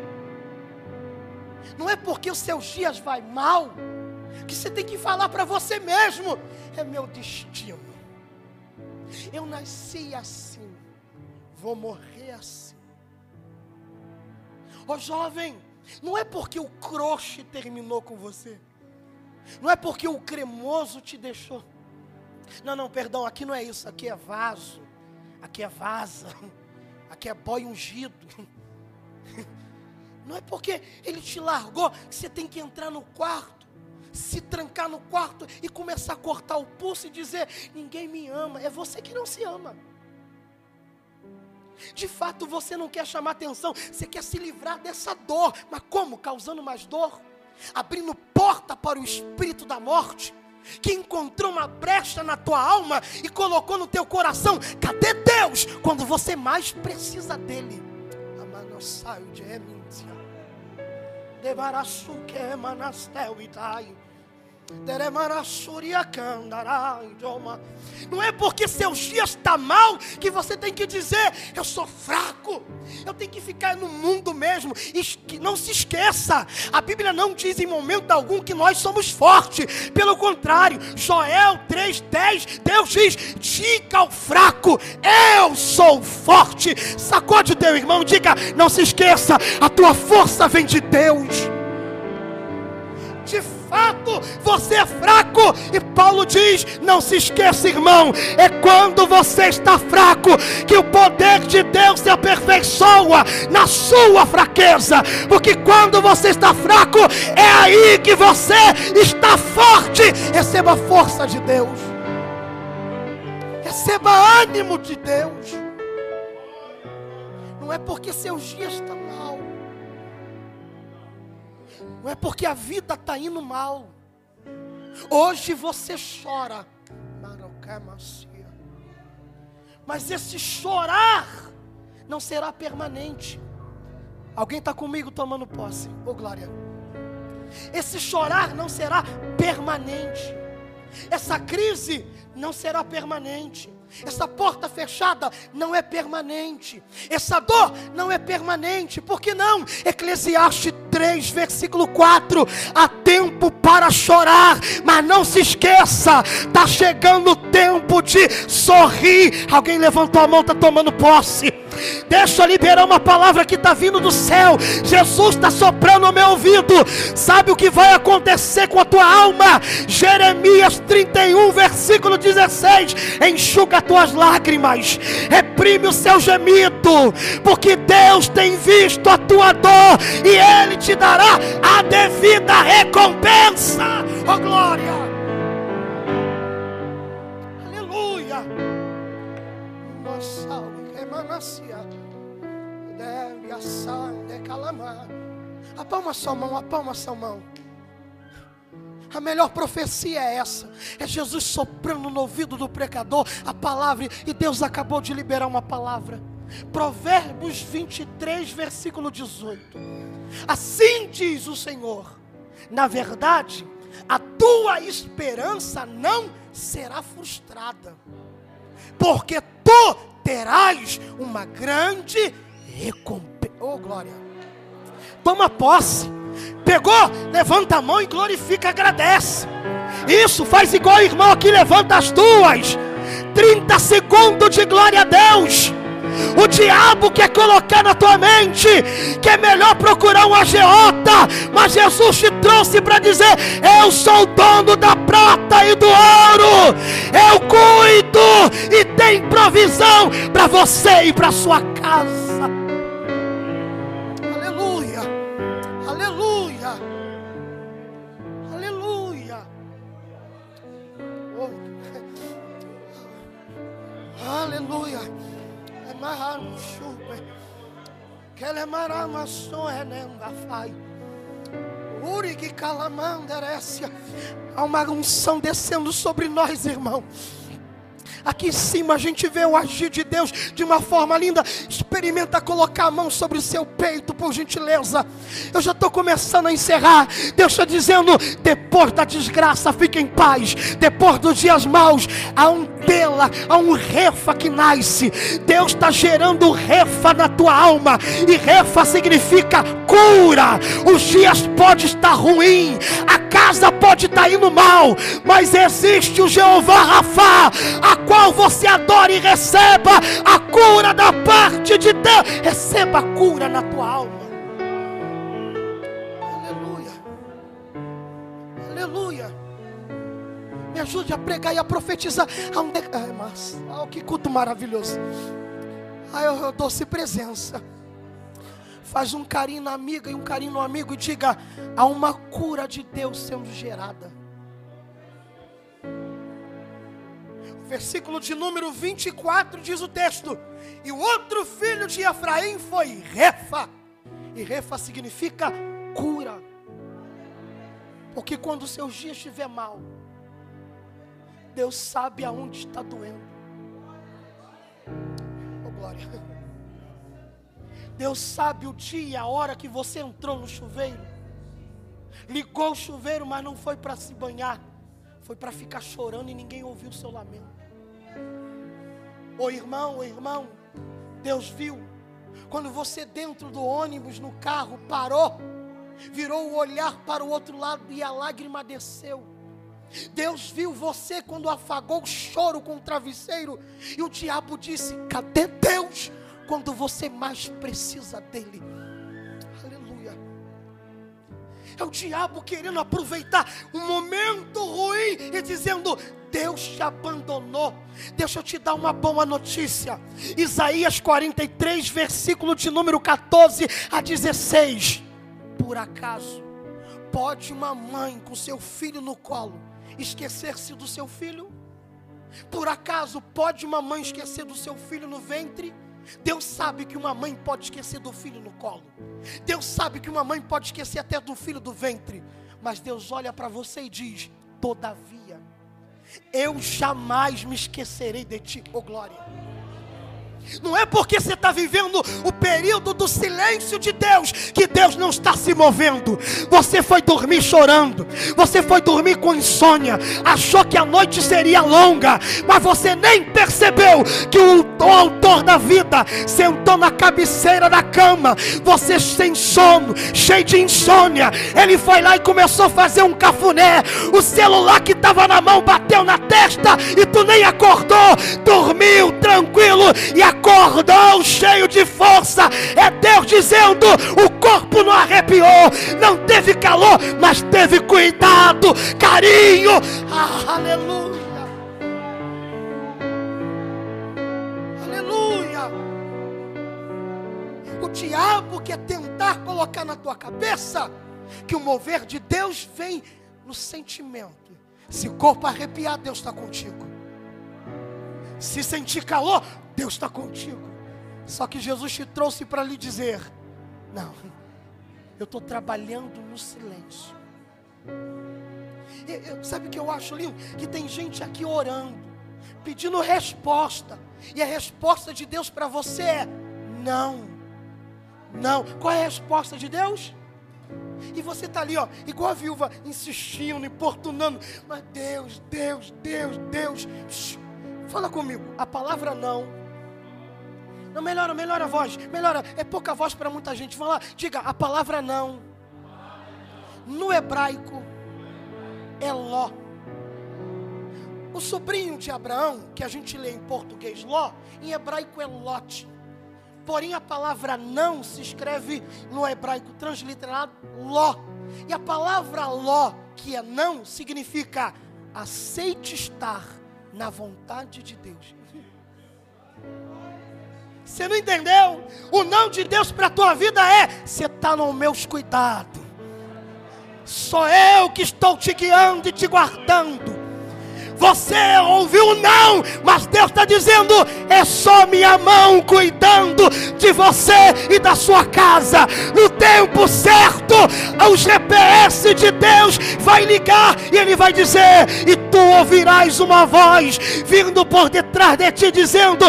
não é porque os seus dias vai mal que você tem que falar para você mesmo: é meu destino. Eu nasci assim, vou morrer assim. Ô jovem, não é porque o croche terminou com você. Não é porque o cremoso te deixou. Não, não, perdão, aqui não é isso. Aqui é vaso. Aqui é vaza. Aqui é boy ungido. Não é porque ele te largou que você tem que entrar no quarto, se trancar no quarto e começar a cortar o pulso e dizer: ninguém me ama. É você que não se ama. De fato, você não quer chamar atenção, você quer se livrar dessa dor. Mas como? Causando mais dor? Abrindo porta para o espírito da morte? Que encontrou uma brecha na tua alma e colocou no teu coração: cadê Deus quando você mais precisa dele? Não é porque seus dias estão tá mal que você tem que dizer, eu sou fraco, eu tenho que ficar no mundo mesmo. Não se esqueça, a Bíblia não diz em momento algum que nós somos fortes, pelo contrário, Joel 3,10, Deus diz: diga ao fraco, eu sou forte. Sacode o teu irmão, diga, não se esqueça, a tua força vem de Deus de fato você é fraco. E Paulo diz: não se esqueça, irmão, é quando você está fraco que o poder de Deus se aperfeiçoa na sua fraqueza. Porque quando você está fraco, é aí que você está forte. Receba a força de Deus, receba ânimo de Deus. Não é porque seus dias estão mal não é porque a vida está indo mal. Hoje você chora. Mas esse chorar não será permanente. Alguém está comigo tomando posse? Ô oh, glória. Esse chorar não será permanente. Essa crise não será permanente. Essa porta fechada não é permanente. Essa dor não é permanente. Por que não? Eclesiastes 3, versículo 4. Há tempo para chorar, mas não se esqueça, está chegando o tempo de sorrir. Alguém levantou a mão, está tomando posse. Deixa eu liberar uma palavra que está vindo do céu. Jesus está soprando no meu ouvido. Sabe o que vai acontecer com a tua alma? Jeremias 31, versículo 16: Enxuga as tuas lágrimas, reprime o seu gemido, porque Deus tem visto a tua dor e Ele te dará a devida recompensa. Oh glória! Apalma sua mão, apalma sua mão. A melhor profecia é essa: é Jesus soprando no ouvido do precador a palavra, e Deus acabou de liberar uma palavra. Provérbios 23, versículo 18. Assim diz o Senhor: na verdade, a tua esperança não será frustrada, porque tu terás uma grande recompensa. Oh, glória! Toma posse Pegou? Levanta a mão e glorifica, agradece. Isso, faz igual irmão aqui, levanta as duas. 30 segundos de glória a Deus. O diabo quer colocar na tua mente que é melhor procurar um agiota, mas Jesus te trouxe para dizer: Eu sou o dono da prata e do ouro, eu cuido e tem provisão para você e para sua casa. Aleluia. É Mahanuchupe. Kelemaramason renenda fai. Urig calamanderécia. Há uma unção descendo sobre nós, irmão. Aqui em cima a gente vê o agir de Deus de uma forma linda. Experimenta colocar a mão sobre o seu peito, por gentileza. Eu já estou começando a encerrar. Deus está dizendo: depois da desgraça, fique em paz. Depois dos dias maus, há um tela, há um refa que nasce. Deus está gerando refa na tua alma. E refa significa cura. Os dias podem estar ruins, a casa pode estar indo mal, mas existe o Jeová Rafa, a qual você adora e receba a cura da parte de Deus. Receba a cura na tua alma. Aleluia. Aleluia. Me ajude a pregar e a profetizar. Ah, mas, oh, que culto maravilhoso. Ai, eu, eu doce presença. Faz um carinho na amiga e um carinho no amigo e diga: há uma cura de Deus sendo gerada. Versículo de número 24 diz o texto: E o outro filho de Efraim foi Refa. E Refa significa cura. Porque quando os seus dias estiver mal, Deus sabe aonde está doendo. Oh glória. Deus sabe o dia e a hora que você entrou no chuveiro. Ligou o chuveiro, mas não foi para se banhar. Foi para ficar chorando e ninguém ouviu o seu lamento. Ô irmão, ô irmão, Deus viu. Quando você dentro do ônibus, no carro, parou, virou o olhar para o outro lado e a lágrima desceu. Deus viu você quando afagou o choro com o travesseiro e o diabo disse: Cadê Deus quando você mais precisa dele? Aleluia. É o diabo querendo aproveitar um momento ruim e dizendo: Deus te abandonou. Deixa eu te dar uma boa notícia. Isaías 43, versículo de número 14 a 16. Por acaso, pode uma mãe com seu filho no colo esquecer-se do seu filho? Por acaso, pode uma mãe esquecer do seu filho no ventre? Deus sabe que uma mãe pode esquecer do filho no colo. Deus sabe que uma mãe pode esquecer até do filho do ventre. Mas Deus olha para você e diz: Todavia, eu jamais me esquecerei de ti, oh glória. Não é porque você está vivendo o período do silêncio de Deus que Deus não está se movendo. Você foi dormir chorando, você foi dormir com insônia, achou que a noite seria longa, mas você nem percebeu que o, o autor da vida sentou na cabeceira da cama. Você sem sono, cheio de insônia, ele foi lá e começou a fazer um cafuné. O celular que estava na mão bateu na testa e tu nem acordou, dormiu tranquilo e acordou acordou cheio de força. É Deus dizendo: o corpo não arrepiou, não teve calor, mas teve cuidado, carinho. Ah, aleluia. Aleluia. O diabo quer tentar colocar na tua cabeça que o mover de Deus vem no sentimento. Se o corpo arrepiar, Deus está contigo. Se sentir calor, Deus está contigo. Só que Jesus te trouxe para lhe dizer: Não, eu estou trabalhando no silêncio. sabe o que eu acho lindo? Que tem gente aqui orando, pedindo resposta, e a resposta de Deus para você é não. Não. Qual é a resposta de Deus? E você está ali, ó, igual a viúva, insistindo, importunando. Mas Deus, Deus, Deus, Deus. Shhh, fala comigo. A palavra não. Não, melhora, melhora a voz. Melhora. É pouca voz para muita gente. Fala, diga, a palavra não. No hebraico é Ló. O sobrinho de Abraão, que a gente lê em português Ló, em hebraico é Lote. Porém, a palavra não se escreve no hebraico transliterado Ló. E a palavra Ló, que é não, significa aceite estar na vontade de Deus. Você não entendeu? O não de Deus para a tua vida é: você está nos meus cuidados. Sou eu que estou te guiando e te guardando. Você ouviu não, mas Deus está dizendo: é só minha mão cuidando de você e da sua casa. No tempo certo, o GPS de Deus vai ligar e Ele vai dizer: e tu ouvirás uma voz vindo por detrás de ti, dizendo: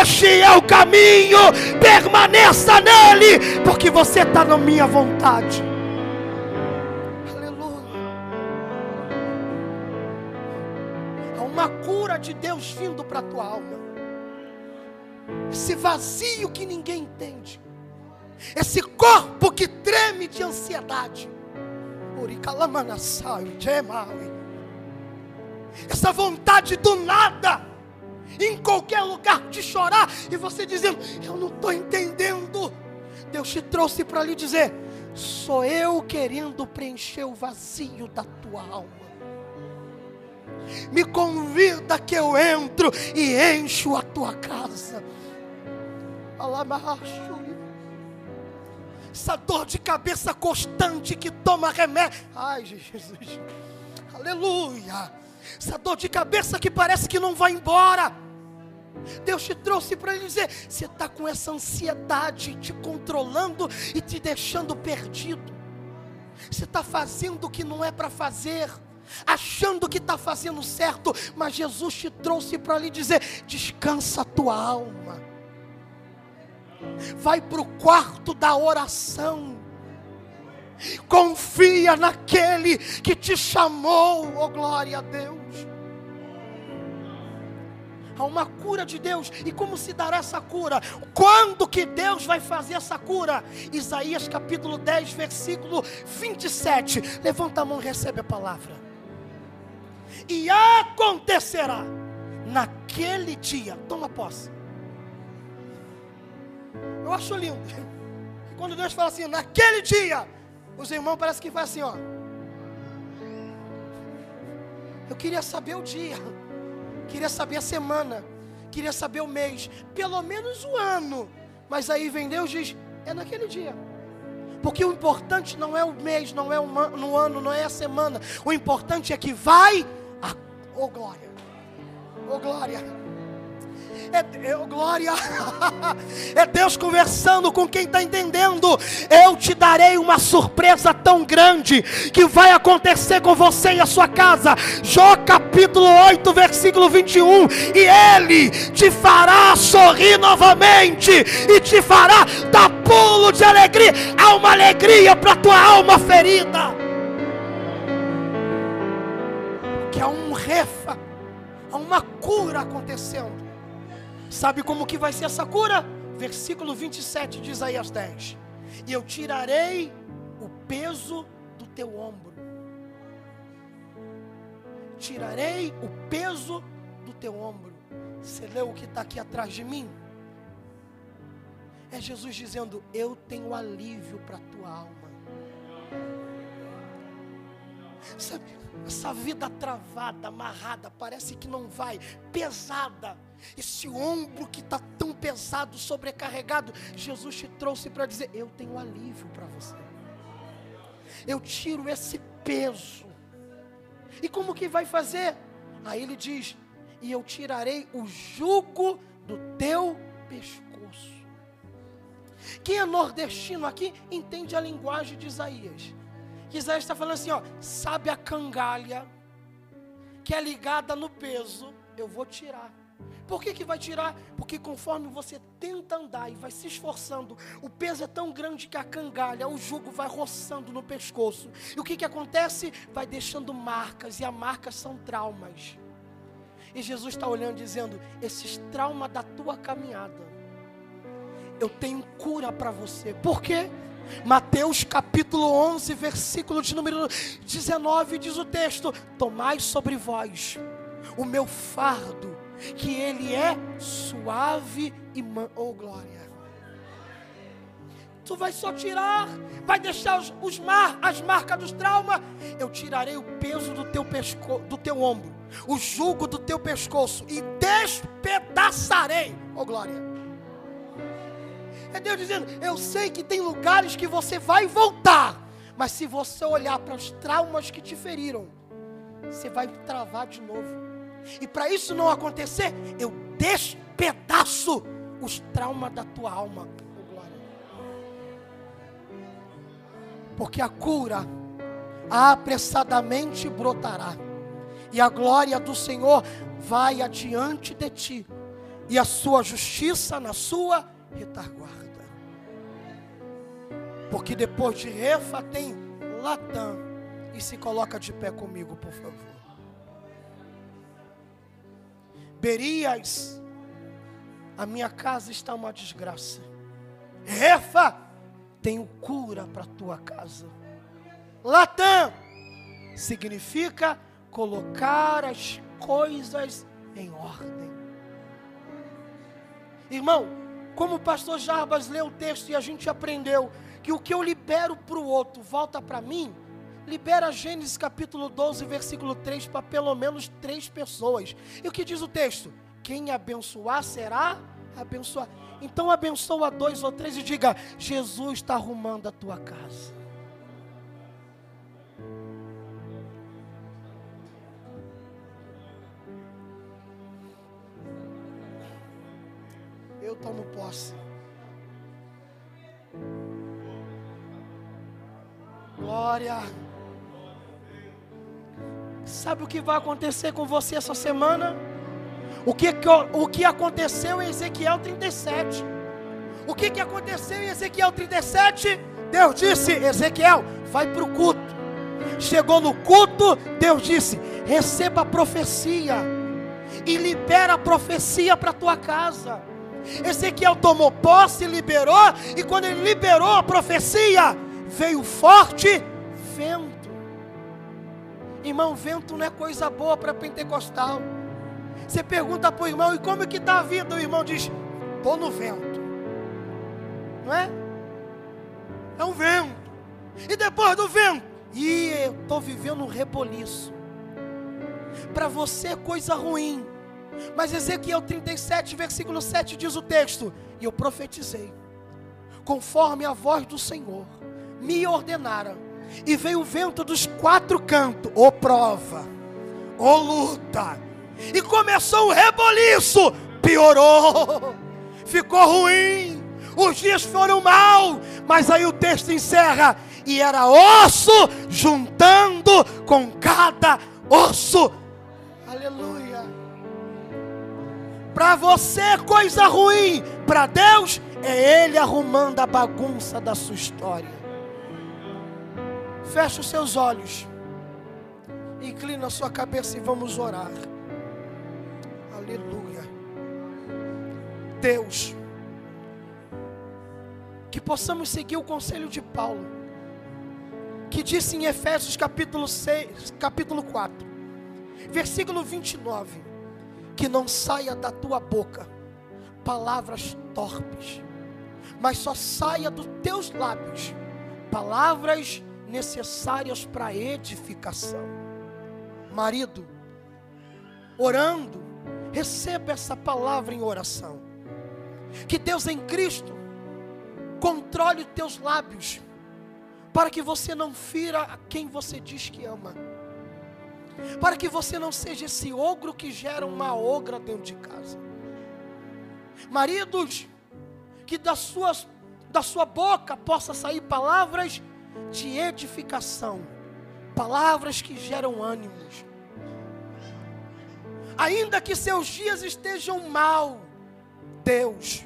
Este é o caminho, permaneça nele, porque você está na minha vontade. Uma cura de Deus vindo para a tua alma. Esse vazio que ninguém entende. Esse corpo que treme de ansiedade. Essa vontade do nada. Em qualquer lugar de chorar. E você dizendo: Eu não estou entendendo. Deus te trouxe para lhe dizer: Sou eu querendo preencher o vazio da tua alma me convida que eu entro e encho a tua casa. Essa dor de cabeça constante que toma remédio. Ai, Jesus. Aleluia. Essa dor de cabeça que parece que não vai embora. Deus te trouxe para ele dizer: você está com essa ansiedade te controlando e te deixando perdido. Você está fazendo o que não é para fazer achando que está fazendo certo, mas Jesus te trouxe para lhe dizer: descansa a tua alma, vai para o quarto da oração, confia naquele que te chamou, oh glória a Deus. Há uma cura de Deus, e como se dará essa cura? Quando que Deus vai fazer essa cura? Isaías capítulo 10, versículo 27. Levanta a mão e recebe a palavra e acontecerá naquele dia. Toma posse. Eu acho lindo. Quando Deus fala assim, naquele dia, os irmãos parece que faz assim, ó. Eu queria saber o dia, queria saber a semana, queria saber o mês, pelo menos o ano. Mas aí vem Deus e diz: é naquele dia. Porque o importante não é o mês, não é o no ano, não é a semana. O importante é que vai Oh glória. Oh glória. É, é oh, glória. É Deus conversando com quem está entendendo. Eu te darei uma surpresa tão grande que vai acontecer com você e a sua casa. Jó capítulo 8, versículo 21. E Ele te fará sorrir novamente e te fará dar pulo de alegria. Há uma alegria para tua alma ferida. Que há um refa, há uma cura acontecendo. Sabe como que vai ser essa cura? Versículo 27 de Isaías 10. E eu tirarei o peso do teu ombro. Tirarei o peso do teu ombro. Você leu o que está aqui atrás de mim? É Jesus dizendo: Eu tenho alívio para a tua alma. Sabe, essa vida travada, amarrada, parece que não vai, pesada. Esse ombro que está tão pesado, sobrecarregado, Jesus te trouxe para dizer: Eu tenho alívio para você. Eu tiro esse peso. E como que vai fazer? Aí ele diz: E eu tirarei o jugo do teu pescoço. Quem é nordestino aqui entende a linguagem de Isaías. Isaías está falando assim, ó, sabe a cangalha que é ligada no peso, eu vou tirar. Por que, que vai tirar? Porque conforme você tenta andar e vai se esforçando, o peso é tão grande que a cangalha, o jugo vai roçando no pescoço. E o que, que acontece? Vai deixando marcas, e as marcas são traumas. E Jesus está olhando dizendo: esses traumas da tua caminhada, eu tenho cura para você. Por quê? Mateus capítulo 11, versículo de número 19, diz o texto: Tomai sobre vós o meu fardo, que ele é suave e oh glória. Tu vai só tirar, vai deixar os, os mar, as marcas dos traumas. Eu tirarei o peso do teu pesco, do teu ombro, o jugo do teu pescoço e despedaçarei. Oh glória. É Deus dizendo: Eu sei que tem lugares que você vai voltar, mas se você olhar para os traumas que te feriram, você vai travar de novo. E para isso não acontecer, eu despedaço os traumas da tua alma. Porque a cura apressadamente brotará, e a glória do Senhor vai adiante de ti, e a sua justiça na sua retaguarda. Porque depois de Refa tem Latã. E se coloca de pé comigo, por favor. Berias, a minha casa está uma desgraça. Refa, tenho cura para tua casa. Latã significa colocar as coisas em ordem. Irmão, como o pastor Jarbas leu o texto e a gente aprendeu que o que eu libero para o outro volta para mim, libera Gênesis capítulo 12, versículo 3 para pelo menos três pessoas. E o que diz o texto? Quem abençoar será abençoado. Então abençoa dois ou três e diga: Jesus está arrumando a tua casa. Eu tomo posse. Glória. Sabe o que vai acontecer com você essa semana? O que, o que aconteceu em Ezequiel 37? O que, que aconteceu em Ezequiel 37? Deus disse: Ezequiel, vai para o culto. Chegou no culto, Deus disse: receba a profecia e libera a profecia para tua casa. Ezequiel tomou posse, liberou, e quando ele liberou a profecia, veio forte vento. Irmão, vento não é coisa boa para pentecostal. Você pergunta para o irmão, e como é que está a vida? O irmão diz, estou no vento. Não é? É um vento. E depois do vento, e eu estou vivendo um reboliço. Para você é coisa ruim. Mas Ezequiel 37, versículo 7 diz o texto: E eu profetizei, conforme a voz do Senhor me ordenaram. E veio o vento dos quatro cantos, ô prova, ô luta. E começou o reboliço, piorou, ficou ruim. Os dias foram mal, mas aí o texto encerra e era osso juntando com cada osso. Aleluia. Para você é coisa ruim, para Deus é Ele arrumando a bagunça da sua história. Feche os seus olhos. Inclina a sua cabeça e vamos orar. Aleluia. Deus, que possamos seguir o conselho de Paulo, que disse em Efésios capítulo 6, capítulo 4, versículo 29, que não saia da tua boca palavras torpes, mas só saia dos teus lábios palavras necessárias para edificação. Marido, orando, receba essa palavra em oração. Que Deus em Cristo controle teus lábios, para que você não fira a quem você diz que ama. Para que você não seja esse ogro que gera uma ogra dentro de casa. Maridos, que das suas, da sua boca possa sair palavras de edificação, palavras que geram ânimos. Ainda que seus dias estejam mal, Deus,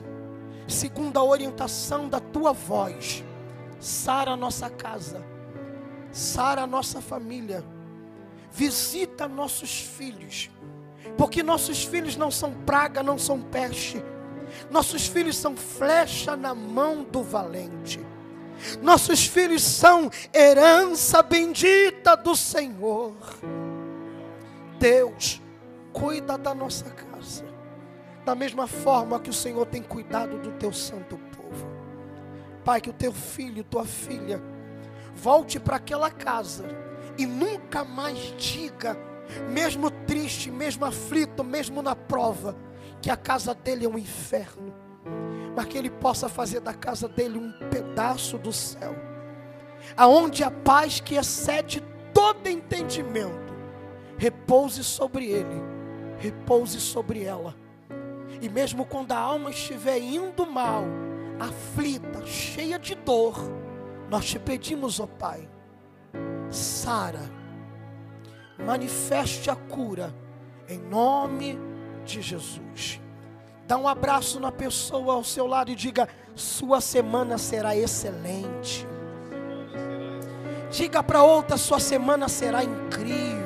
segundo a orientação da tua voz, sara a nossa casa, sara a nossa família, visita nossos filhos, porque nossos filhos não são praga, não são peste, nossos filhos são flecha na mão do valente. Nossos filhos são herança bendita do Senhor. Deus, cuida da nossa casa, da mesma forma que o Senhor tem cuidado do teu santo povo. Pai, que o teu filho, tua filha, volte para aquela casa e nunca mais diga, mesmo triste, mesmo aflito, mesmo na prova, que a casa dele é um inferno mas que Ele possa fazer da casa dele um pedaço do céu, aonde a paz que excede todo entendimento repouse sobre ele, repouse sobre ela. E mesmo quando a alma estiver indo mal, aflita, cheia de dor, nós te pedimos, ó Pai, Sara, manifeste a cura em nome de Jesus. Dá um abraço na pessoa ao seu lado e diga: Sua semana será excelente. Diga para outra: Sua semana será incrível.